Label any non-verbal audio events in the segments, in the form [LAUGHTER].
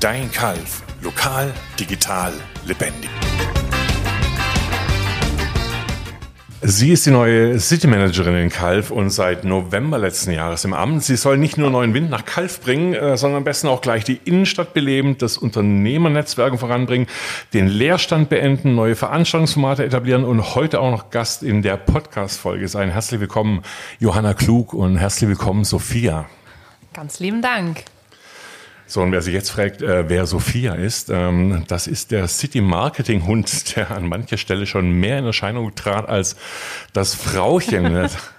Dein Kalf. Lokal, digital, lebendig. Sie ist die neue City Managerin in Kalf und seit November letzten Jahres im Amt. Sie soll nicht nur neuen Wind nach Kalf bringen, äh, sondern am besten auch gleich die Innenstadt beleben, das Unternehmernetzwerken voranbringen, den Leerstand beenden, neue Veranstaltungsformate etablieren und heute auch noch Gast in der Podcast-Folge sein. Herzlich willkommen, Johanna Klug und herzlich willkommen, Sophia. Ganz lieben Dank. So, und wer sich jetzt fragt, äh, wer Sophia ist, ähm, das ist der City-Marketing-Hund, [LAUGHS] der an mancher Stelle schon mehr in Erscheinung trat als das Frauchen. [LAUGHS]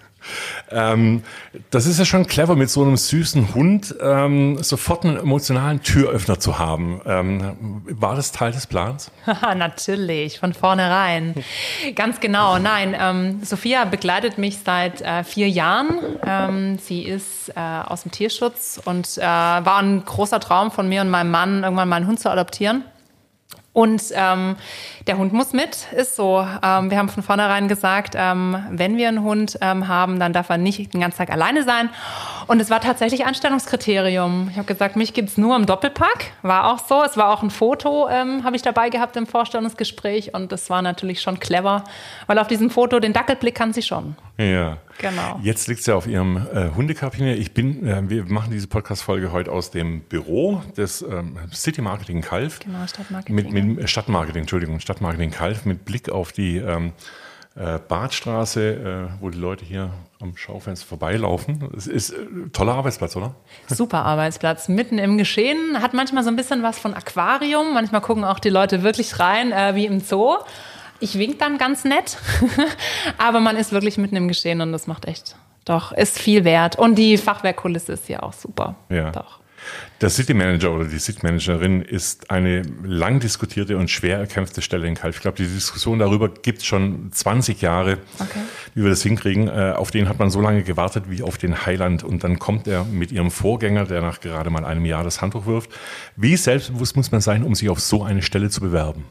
Ähm, das ist ja schon clever, mit so einem süßen Hund ähm, sofort einen emotionalen Türöffner zu haben. Ähm, war das Teil des Plans? [LAUGHS] Natürlich, von vornherein. Ganz genau. Nein, ähm, Sophia begleitet mich seit äh, vier Jahren. Ähm, sie ist äh, aus dem Tierschutz und äh, war ein großer Traum von mir und meinem Mann, irgendwann mal einen Hund zu adoptieren. Und ähm, der Hund muss mit, ist so. Ähm, wir haben von vornherein gesagt, ähm, wenn wir einen Hund ähm, haben, dann darf er nicht den ganzen Tag alleine sein. Und es war tatsächlich Anstellungskriterium. Ich habe gesagt, mich gibt's nur im Doppelpack. War auch so. Es war auch ein Foto, ähm, habe ich dabei gehabt im Vorstellungsgespräch. Und das war natürlich schon clever, weil auf diesem Foto den Dackelblick kann sie schon. Ja. Genau. Jetzt liegt sie auf ihrem äh, Hundekabine. Ich bin, äh, wir machen diese Podcast-Folge heute aus dem Büro des ähm, City Marketing Kalf. Genau, Stadtmarketing. Mit, mit Stadtmarketing, Entschuldigung, Stadtmarketing Kalf mit Blick auf die ähm, äh, Badstraße, äh, wo die Leute hier am Schaufenster vorbeilaufen. Es ist ein äh, toller Arbeitsplatz, oder? Super Arbeitsplatz, mitten im Geschehen. Hat manchmal so ein bisschen was von Aquarium. Manchmal gucken auch die Leute wirklich rein, äh, wie im Zoo. Ich wink dann ganz nett, [LAUGHS] aber man ist wirklich mitten im Geschehen und das macht echt, doch, ist viel wert. Und die Fachwerkkulisse ist hier auch super. Ja. Doch. Der City Manager oder die City Managerin ist eine lang diskutierte und schwer erkämpfte Stelle in Kalf. Ich glaube, die Diskussion darüber gibt es schon 20 Jahre, okay. wie wir das hinkriegen. Äh, auf den hat man so lange gewartet wie auf den Heiland. Und dann kommt er mit ihrem Vorgänger, der nach gerade mal einem Jahr das Handtuch wirft. Wie selbstbewusst muss man sein, um sich auf so eine Stelle zu bewerben?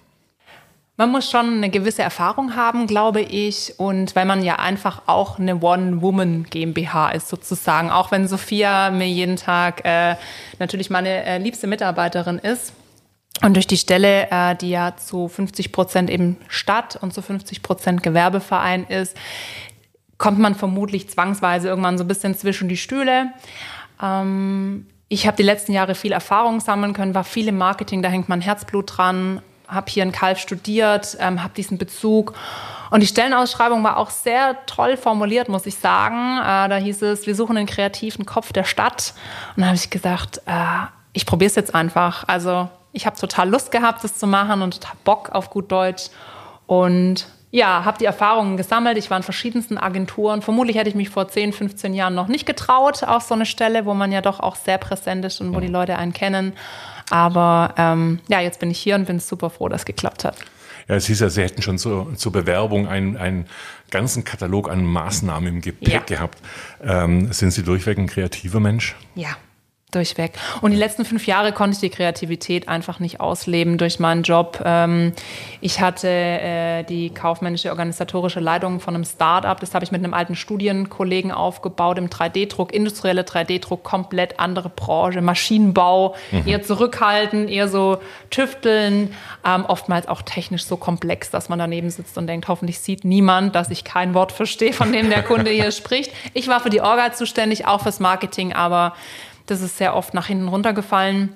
Man muss schon eine gewisse Erfahrung haben, glaube ich. Und weil man ja einfach auch eine One-Woman GmbH ist, sozusagen. Auch wenn Sophia mir jeden Tag äh, natürlich meine äh, liebste Mitarbeiterin ist. Und durch die Stelle, äh, die ja zu 50 Prozent eben Stadt und zu 50 Prozent Gewerbeverein ist, kommt man vermutlich zwangsweise irgendwann so ein bisschen zwischen die Stühle. Ähm, ich habe die letzten Jahre viel Erfahrung sammeln können, war viel im Marketing, da hängt mein Herzblut dran habe hier in Kalf studiert, ähm, habe diesen Bezug. Und die Stellenausschreibung war auch sehr toll formuliert, muss ich sagen. Äh, da hieß es, wir suchen den kreativen Kopf der Stadt. Und da habe ich gesagt, äh, ich probiere es jetzt einfach. Also ich habe total Lust gehabt, das zu machen und total Bock auf gut Deutsch. Und ja, habe die Erfahrungen gesammelt. Ich war in verschiedensten Agenturen. Vermutlich hätte ich mich vor 10, 15 Jahren noch nicht getraut auf so eine Stelle, wo man ja doch auch sehr präsent ist und wo die Leute einen kennen. Aber ähm, ja, jetzt bin ich hier und bin super froh, dass es geklappt hat. Ja, es hieß ja, Sie hätten schon zur, zur Bewerbung einen, einen ganzen Katalog an Maßnahmen im Gepäck ja. gehabt. Ähm, sind Sie durchweg ein kreativer Mensch? Ja, durchweg. Und die letzten fünf Jahre konnte ich die Kreativität einfach nicht ausleben durch meinen Job. Ähm, ich hatte äh, die kaufmännische organisatorische Leitung von einem Start-up. Das habe ich mit einem alten Studienkollegen aufgebaut im 3D-Druck, industrielle 3D-Druck, komplett andere Branche, Maschinenbau, mhm. eher zurückhalten, eher so tüfteln, ähm, oftmals auch technisch so komplex, dass man daneben sitzt und denkt, hoffentlich sieht niemand, dass ich kein Wort verstehe, von dem der Kunde hier [LAUGHS] spricht. Ich war für die Orga zuständig, auch fürs Marketing, aber das ist sehr oft nach hinten runtergefallen.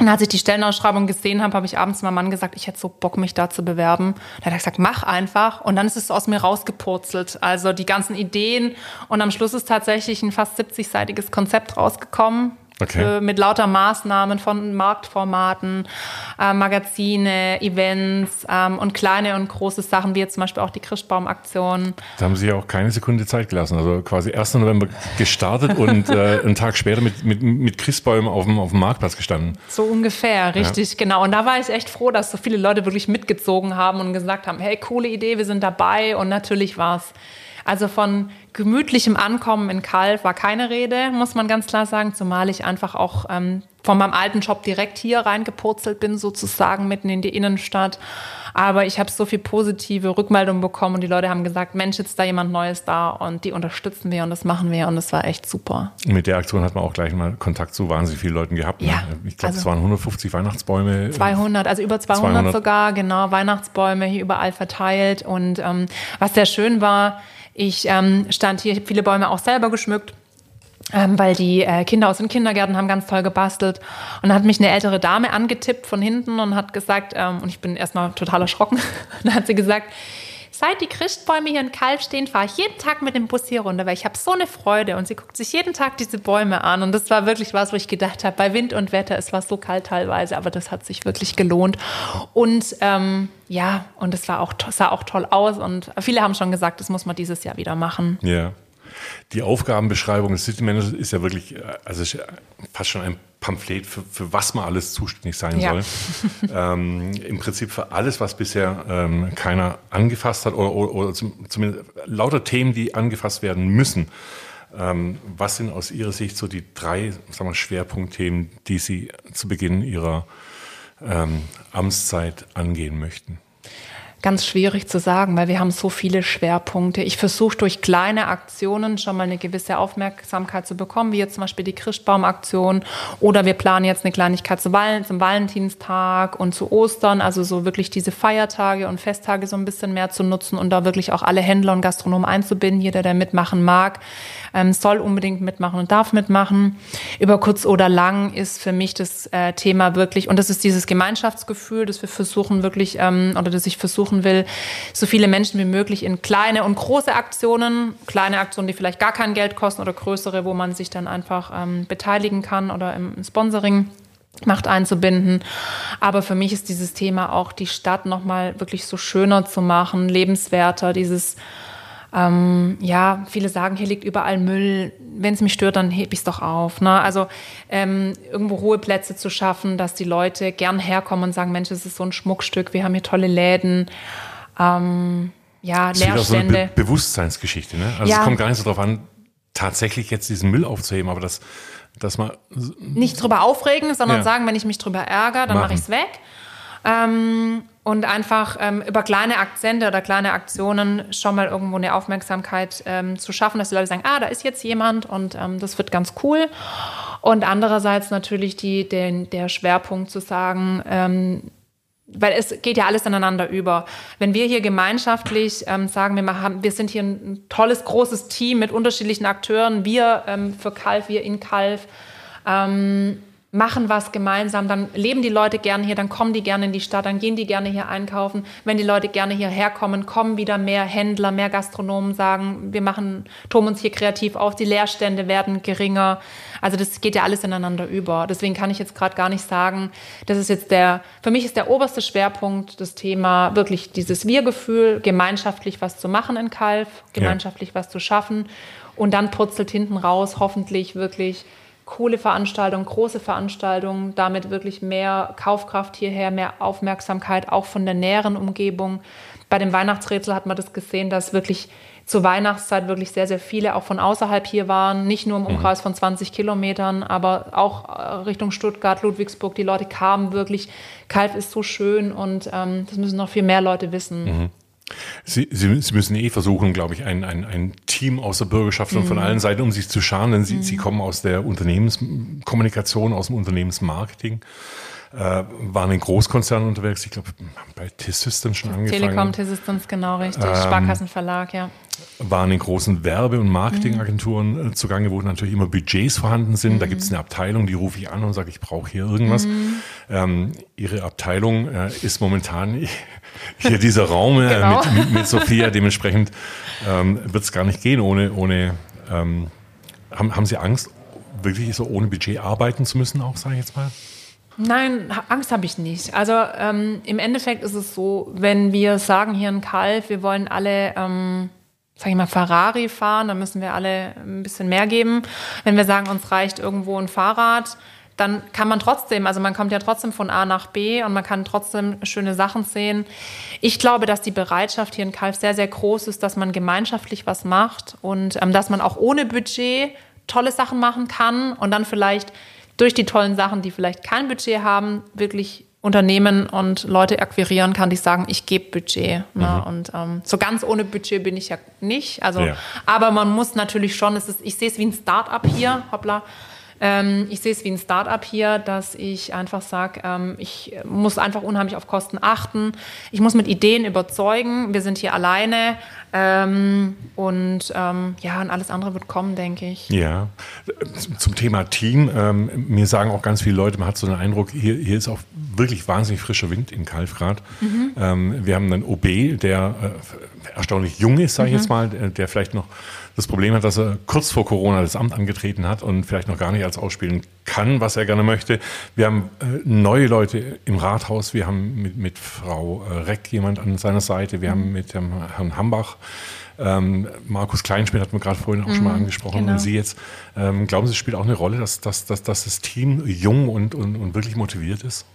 Und als ich die Stellenausschreibung gesehen habe, habe ich abends meinem Mann gesagt, ich hätte so Bock, mich da zu bewerben. Da hat er gesagt, mach einfach. Und dann ist es aus mir rausgepurzelt. Also die ganzen Ideen. Und am Schluss ist tatsächlich ein fast 70-seitiges Konzept rausgekommen. Okay. Äh, mit lauter Maßnahmen von Marktformaten, äh, Magazine, Events ähm, und kleine und große Sachen, wie jetzt zum Beispiel auch die Christbaumaktion. Da haben Sie ja auch keine Sekunde Zeit gelassen. Also quasi 1. November gestartet und [LAUGHS] äh, einen Tag später mit, mit, mit Christbäumen auf dem, auf dem Marktplatz gestanden. So ungefähr, richtig, ja. genau. Und da war ich echt froh, dass so viele Leute wirklich mitgezogen haben und gesagt haben, hey, coole Idee, wir sind dabei. Und natürlich war es also von gemütlichem Ankommen in Kalf war keine Rede, muss man ganz klar sagen, zumal ich einfach auch ähm, von meinem alten Job direkt hier reingepurzelt bin, sozusagen mitten in die Innenstadt. Aber ich habe so viel positive Rückmeldungen bekommen und die Leute haben gesagt, Mensch, jetzt ist da jemand Neues da und die unterstützen wir und das machen wir und das war echt super. Mit der Aktion hat man auch gleich mal Kontakt zu wahnsinnig vielen Leuten gehabt. Ne? Ja, Ich glaube, also es waren 150 Weihnachtsbäume. 200, also über 200, 200. sogar, genau, Weihnachtsbäume hier überall verteilt. Und ähm, was sehr schön war, ich ähm, stand hier, ich habe viele Bäume auch selber geschmückt. Ähm, weil die äh, Kinder aus den Kindergärten haben ganz toll gebastelt. Und dann hat mich eine ältere Dame angetippt von hinten und hat gesagt, ähm, und ich bin erstmal total erschrocken, [LAUGHS] dann hat sie gesagt, seit die Christbäume hier in Kalf stehen, fahre ich jeden Tag mit dem Bus hier runter, weil ich habe so eine Freude. Und sie guckt sich jeden Tag diese Bäume an. Und das war wirklich was, wo ich gedacht habe, bei Wind und Wetter, es war so kalt teilweise, aber das hat sich wirklich gelohnt. Und ähm, ja, und es war auch, sah auch toll aus. Und viele haben schon gesagt, das muss man dieses Jahr wieder machen. Ja. Die Aufgabenbeschreibung des City Managers ist ja wirklich, äh, also fast schon ein Pamphlet, für, für was man alles zuständig sein Ja. soll. ähm, Im Prinzip für alles, was bisher ähm, keiner angefasst hat oder, oder, oder zum, zumindest lauter Themen, die angefasst werden müssen. Ähm, was sind aus Ihrer Sicht so die drei sagen wir, Schwerpunktthemen, die Sie zu Beginn Ihrer ähm, Amtszeit angehen möchten? Ganz schwierig zu sagen, weil wir haben so viele Schwerpunkte. Ich versuche durch kleine Aktionen schon mal eine gewisse Aufmerksamkeit zu bekommen, wie jetzt zum Beispiel die Christbaumaktion oder wir planen jetzt eine Kleinigkeit zu Val zum Valentinstag und zu Ostern, also so wirklich diese Feiertage und Festtage so ein bisschen mehr zu nutzen und da wirklich auch alle Händler und Gastronomen einzubinden. Jeder, der mitmachen mag, ähm, soll unbedingt mitmachen und darf mitmachen. Über kurz oder lang ist für mich das äh, Thema wirklich, und das ist dieses Gemeinschaftsgefühl, das wir versuchen wirklich, ähm, oder das ich versuchen will, so viele Menschen wie möglich in kleine und große Aktionen, kleine Aktionen, die vielleicht gar kein Geld kosten oder größere, wo man sich dann einfach ähm, beteiligen kann oder im Sponsoring Macht einzubinden. Aber für mich ist dieses Thema auch, die Stadt nochmal wirklich so schöner zu machen, lebenswerter, dieses, ähm, ja, viele sagen, hier liegt überall Müll. Wenn es mich stört, dann heb ich es doch auf. Ne? Also ähm, irgendwo Ruheplätze zu schaffen, dass die Leute gern herkommen und sagen, Mensch, es ist so ein Schmuckstück, wir haben hier tolle Läden. Ähm, ja, Das ist wieder so eine Leerstände. Be Bewusstseinsgeschichte. Ne? Also Ja. es kommt gar nicht so drauf an, tatsächlich jetzt diesen Müll aufzuheben, aber dass, dass man nicht drüber aufregen, sondern Ja. sagen, wenn ich mich drüber ärgere, dann mache Machen. ich es weg. Ähm, und einfach ähm, über kleine Akzente oder kleine Aktionen schon mal irgendwo eine Aufmerksamkeit ähm, zu schaffen, dass die Leute sagen, ah, da ist jetzt jemand und ähm, das wird ganz cool. Und andererseits natürlich die, den, der Schwerpunkt zu sagen, ähm, weil es geht ja alles ineinander über. Wenn wir hier gemeinschaftlich ähm, sagen, wir, machen, wir sind hier ein tolles, großes Team mit unterschiedlichen Akteuren, wir ähm, für Kalf, wir in Kalf, ähm, machen was gemeinsam, dann leben die Leute gerne hier, dann kommen die gerne in die Stadt, dann gehen die gerne hier einkaufen. Wenn die Leute gerne hierher kommen, kommen wieder mehr Händler, mehr Gastronomen, sagen, wir machen, toben uns hier kreativ auf, die Leerstände werden geringer. Also das geht ja alles ineinander über. Deswegen kann ich jetzt gerade gar nicht sagen, das ist jetzt der, für mich ist der oberste Schwerpunkt das Thema wirklich dieses Wir-Gefühl, gemeinschaftlich was zu machen in Kalf, gemeinschaftlich was zu schaffen und dann purzelt hinten raus hoffentlich wirklich coole Veranstaltungen, große Veranstaltungen, damit wirklich mehr Kaufkraft hierher, mehr Aufmerksamkeit auch von der näheren Umgebung. Bei dem Weihnachtsrätsel hat man das gesehen, dass wirklich zur Weihnachtszeit wirklich sehr, sehr viele auch von außerhalb hier waren, nicht nur im Umkreis von 20 Kilometern, aber auch äh, Richtung Stuttgart, Ludwigsburg. Die Leute kamen wirklich. Kalf ist so schön und ähm, das müssen noch viel mehr Leute wissen. Sie, Sie, Sie müssen eh versuchen, glaube ich, ein, ein, ein Team aus der Bürgerschaft und Mhm. von allen Seiten um sich zu scharen, denn Sie, Sie kommen aus der Unternehmenskommunikation, aus dem Unternehmensmarketing, äh, waren in Konzernen unterwegs. Ich glaube, bei T-Systems schon angefangen. Telekom, T-Systems, genau richtig. Ähm, Sparkassenverlag, ja. waren in großen Werbe- und Marketingagenturen Mhm. äh, zugange, wo natürlich immer Budgets vorhanden sind. Da gibt es eine Abteilung, die rufe ich an und sage, ich brauche hier irgendwas. Mhm. Ähm, ihre Abteilung äh, ist momentan hier dieser Raum Genau. mit, mit, mit Sophia. Dementsprechend ähm, wird es gar nicht gehen ohne, ohne ähm, haben, haben Sie Angst, wirklich so ohne Budget arbeiten zu müssen, auch sage ich jetzt mal? Nein, Angst habe ich nicht. Also ähm, im Endeffekt ist es so, wenn wir sagen hier in Kalf, wir wollen alle, ähm, sag ich mal, Ferrari fahren, dann müssen wir alle ein bisschen mehr geben. Wenn wir sagen, uns reicht irgendwo ein Fahrrad, dann kann man trotzdem, also man kommt ja trotzdem von A nach B und man kann trotzdem schöne Sachen sehen. Ich glaube, dass die Bereitschaft hier in Kalf sehr, sehr groß ist, dass man gemeinschaftlich was macht und ähm, dass man auch ohne Budget tolle Sachen machen kann und dann vielleicht durch die tollen Sachen, die vielleicht kein Budget haben, wirklich Unternehmen und Leute akquirieren kann, die sagen, ich gebe Budget. Ne? Mhm. Und ähm, so ganz ohne Budget bin ich ja nicht. Also, ja. aber man muss natürlich schon, es ist, ich sehe es wie ein Start-up hier, hoppla. Ähm, ich sehe es wie ein Startup hier, dass ich einfach sage, ähm, ich muss einfach unheimlich auf Kosten achten. Ich muss mit Ideen überzeugen. Wir sind hier alleine. Ähm, und ähm, ja, und alles andere wird kommen, denke ich. Ja, zum Thema Team. Ähm, mir sagen auch ganz viele Leute, man hat so den Eindruck, hier, hier ist auch wirklich wahnsinnig frischer Wind in Kalfgrad. Mhm. Ähm, wir haben einen OB, der äh, erstaunlich jung ist, sage ich mhm. jetzt mal, der vielleicht noch das Problem hat, dass er kurz vor Corona das Amt angetreten hat und vielleicht noch gar nicht als ausspielen kann, was er gerne möchte. Wir haben äh, neue Leute im Rathaus. Wir haben mit, mit Frau äh, Reck jemand an seiner Seite. Wir mhm. haben mit dem Herrn Hambach ähm, Markus Kleinschmidt hat man gerade vorhin auch mhm, schon mal mhm, angesprochen genau. und Sie jetzt. Ähm, glauben Sie, es spielt auch eine Rolle, dass, dass, dass, dass das Team jung und, und, und wirklich motiviert ist?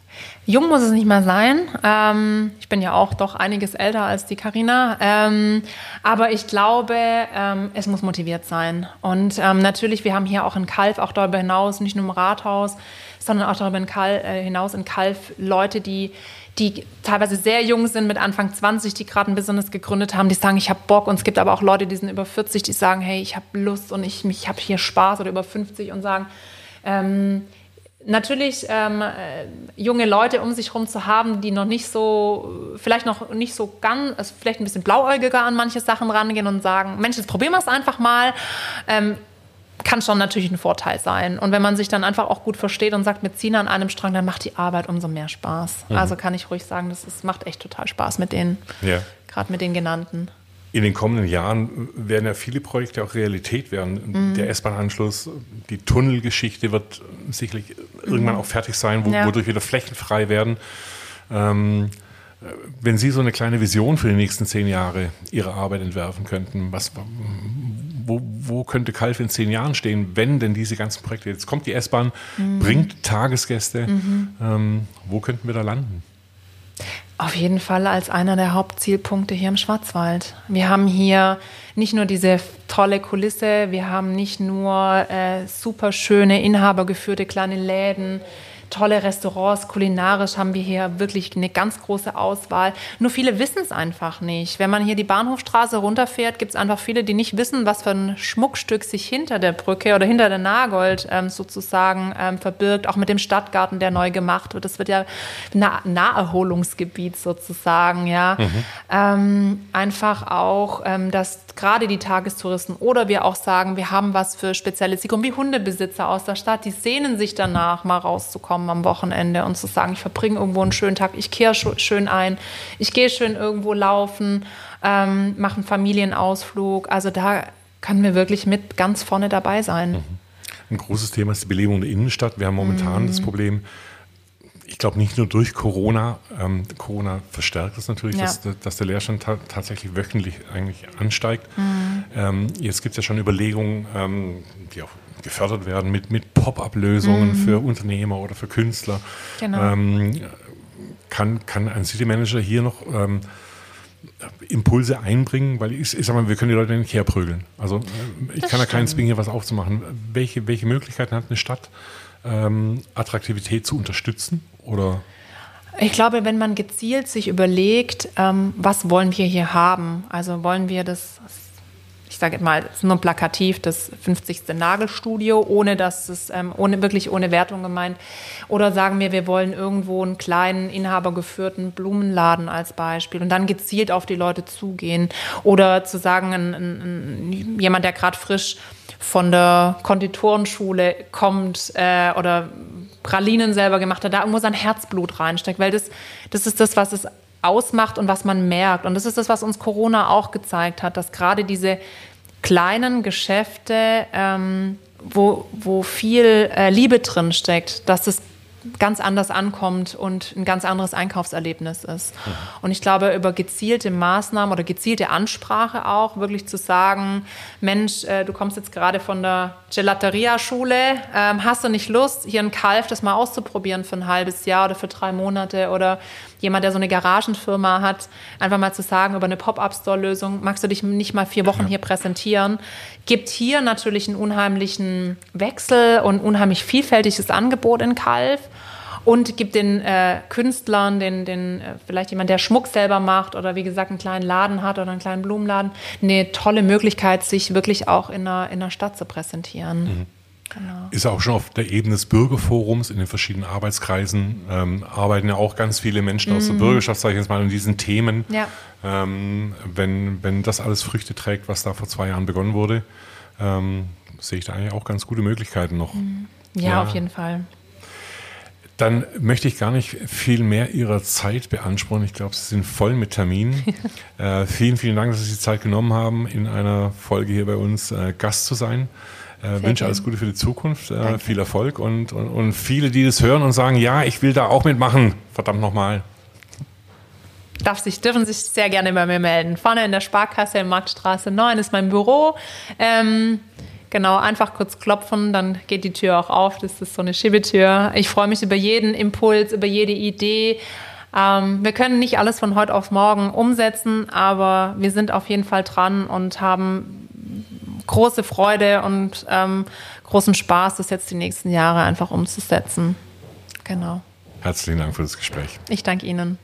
Jung muss es nicht mal sein. Ähm, ich bin ja auch doch einiges älter als die Karina. Ähm, aber ich glaube, ähm, es muss motiviert sein. Und ähm, natürlich, wir haben hier auch in Kalf, auch darüber hinaus, nicht nur im Rathaus, sondern auch darüber äh, hinaus in Kalf Leute, die die teilweise sehr jung sind, mit Anfang 20, die gerade ein Business gegründet haben, die sagen, ich habe Bock. Und es gibt aber auch Leute, die sind über 40, die sagen, hey, ich habe Lust und ich, ich habe hier Spaß oder über 50 und sagen, ähm, natürlich ähm, äh, junge Leute um sich herum zu haben, die noch nicht so, vielleicht noch nicht so ganz, also vielleicht ein bisschen blauäugiger an manche Sachen rangehen und sagen, Mensch, jetzt probieren wir es einfach mal. Ähm, kann schon natürlich ein Vorteil sein. Und wenn man sich dann einfach auch gut versteht und sagt, wir ziehen an einem Strang, dann macht die Arbeit umso mehr Spaß. Mhm. Also kann ich ruhig sagen, das ist, macht echt total Spaß mit denen, ja. gerade mit den genannten. In den kommenden Jahren werden ja viele Projekte auch Realität werden. Mhm. Der S-Bahn-Anschluss, die Tunnelgeschichte wird sicherlich mhm. irgendwann auch fertig sein, wo, ja. wodurch wieder Flächen frei werden. Ähm, wenn Sie so eine kleine Vision für die nächsten zehn Jahre Ihrer Arbeit entwerfen könnten, was, wo, wo könnte Kalf in zehn Jahren stehen, wenn denn diese ganzen Projekte, jetzt kommt die S-Bahn, mhm. bringt Tagesgäste, mhm. ähm, wo könnten wir da landen? Auf jeden Fall als einer der Hauptzielpunkte hier im Schwarzwald. Wir haben hier nicht nur diese tolle Kulisse, wir haben nicht nur äh, super schöne, inhabergeführte kleine Läden, tolle Restaurants. Kulinarisch haben wir hier wirklich eine ganz große Auswahl. Nur viele wissen es einfach nicht. Wenn man hier die Bahnhofstraße runterfährt, gibt es einfach viele, die nicht wissen, was für ein Schmuckstück sich hinter der Brücke oder hinter der Nagold ähm, sozusagen ähm, verbirgt. Auch mit dem Stadtgarten, der neu gemacht wird. Das wird ja ein Naherholungsgebiet sozusagen. Ja, mhm. ähm, einfach auch, ähm, dass gerade die Tagestouristen oder wir auch sagen, wir haben was für spezielle Zielgruppen wie Hundebesitzer aus der Stadt, die sehnen sich danach, mal rauszukommen am Wochenende und zu sagen, ich verbringe irgendwo einen schönen Tag, ich kehre schön ein, ich gehe schön irgendwo laufen, ähm, mache einen Familienausflug. Also da können wir wirklich mit ganz vorne dabei sein. Mhm. Ein großes Thema ist die Belebung der Innenstadt. Wir haben momentan mhm. das Problem, ich glaube nicht nur durch Corona, ähm, Corona verstärkt es natürlich, ja. dass, dass, der Leerstand ta tatsächlich wöchentlich eigentlich ansteigt. Mhm. Ähm, jetzt gibt es ja schon Überlegungen, ähm, die auch gefördert werden mit, mit Pop-up-Lösungen mhm. für Unternehmer oder für Künstler. Genau. Ähm, kann, kann ein City Manager hier noch ähm, Impulse einbringen, weil ich, ich sag mal, wir können die Leute nicht herprügeln. Also ich das kann da keinen Zwingen, hier was aufzumachen. Welche, welche Möglichkeiten hat eine Stadt, ähm, Attraktivität zu unterstützen? Oder? Ich glaube, wenn man gezielt sich überlegt, ähm, was wollen wir hier haben? Also wollen wir das, sage mal, nur plakativ, das 50. Nagelstudio, ohne dass es, ähm, ohne, wirklich ohne Wertung gemeint. Oder sagen wir, wir wollen irgendwo einen kleinen, inhabergeführten Blumenladen als Beispiel und dann gezielt auf die Leute zugehen. Oder zu sagen, ein, ein, jemand, der gerade frisch von der Konditorenschule kommt äh, oder Pralinen selber gemacht hat, da irgendwo sein Herzblut reinsteckt, weil das, das ist das, was es ausmacht und was man merkt. Und das ist das, was uns Corona auch gezeigt hat, dass gerade diese kleinen Geschäfte, ähm, wo, wo viel äh, Liebe drin steckt, dass es ganz anders ankommt und ein ganz anderes Einkaufserlebnis ist. Mhm. Und ich glaube, über gezielte Maßnahmen oder gezielte Ansprache auch wirklich zu sagen, Mensch, äh, du kommst jetzt gerade von der Gelateria-Schule, ähm, hast du nicht Lust, hier ein Kalf das mal auszuprobieren für ein halbes Jahr oder für drei Monate oder jemand, der so eine Garagenfirma hat, einfach mal zu sagen, über eine Pop-Up-Store-Lösung, magst du dich nicht mal vier Wochen hier präsentieren? Gibt hier natürlich einen unheimlichen Wechsel und unheimlich vielfältiges Angebot in Kalf und gibt den äh, Künstlern, den, den äh, vielleicht jemand, der Schmuck selber macht oder wie gesagt einen kleinen Laden hat oder einen kleinen Blumenladen, eine tolle Möglichkeit, sich wirklich auch in der, in der Stadt zu präsentieren. Mhm. Genau. Ist auch schon auf der Ebene des Bürgerforums in den verschiedenen Arbeitskreisen ähm, arbeiten ja auch ganz viele Menschen aus der mhm. Bürgerschaft, sage ich jetzt mal, an diesen Themen. Ja. Ähm, wenn, wenn das alles Früchte trägt, was da vor zwei Jahren begonnen wurde, ähm, sehe ich da eigentlich auch ganz gute Möglichkeiten noch. Mhm. Ja, ja, auf jeden Fall. Dann möchte ich gar nicht viel mehr Ihrer Zeit beanspruchen. Ich glaube, Sie sind voll mit Terminen. [LAUGHS] äh, vielen, vielen Dank, dass Sie sich Zeit genommen haben, in einer Folge hier bei uns äh, Gast zu sein. Äh, wünsche alles Gute für die Zukunft, äh, viel Erfolg und, und, und, viele, die das hören und sagen, ja, ich will da auch mitmachen. Verdammt nochmal. Darf sich, dürfen sich sehr gerne bei mir melden. Vorne in der Sparkasse in Marktstraße 9 ist mein Büro. Ähm, genau, einfach kurz klopfen, dann geht die Tür auch auf. Das ist so eine Schiebetür. Ich freue mich über jeden Impuls, über jede Idee. Ähm, wir können nicht alles von heute auf morgen umsetzen, aber wir sind auf jeden Fall dran und haben große Freude und ähm, großen Spaß, das jetzt die nächsten Jahre einfach umzusetzen. Genau. Herzlichen Dank für das Gespräch. Ich danke Ihnen.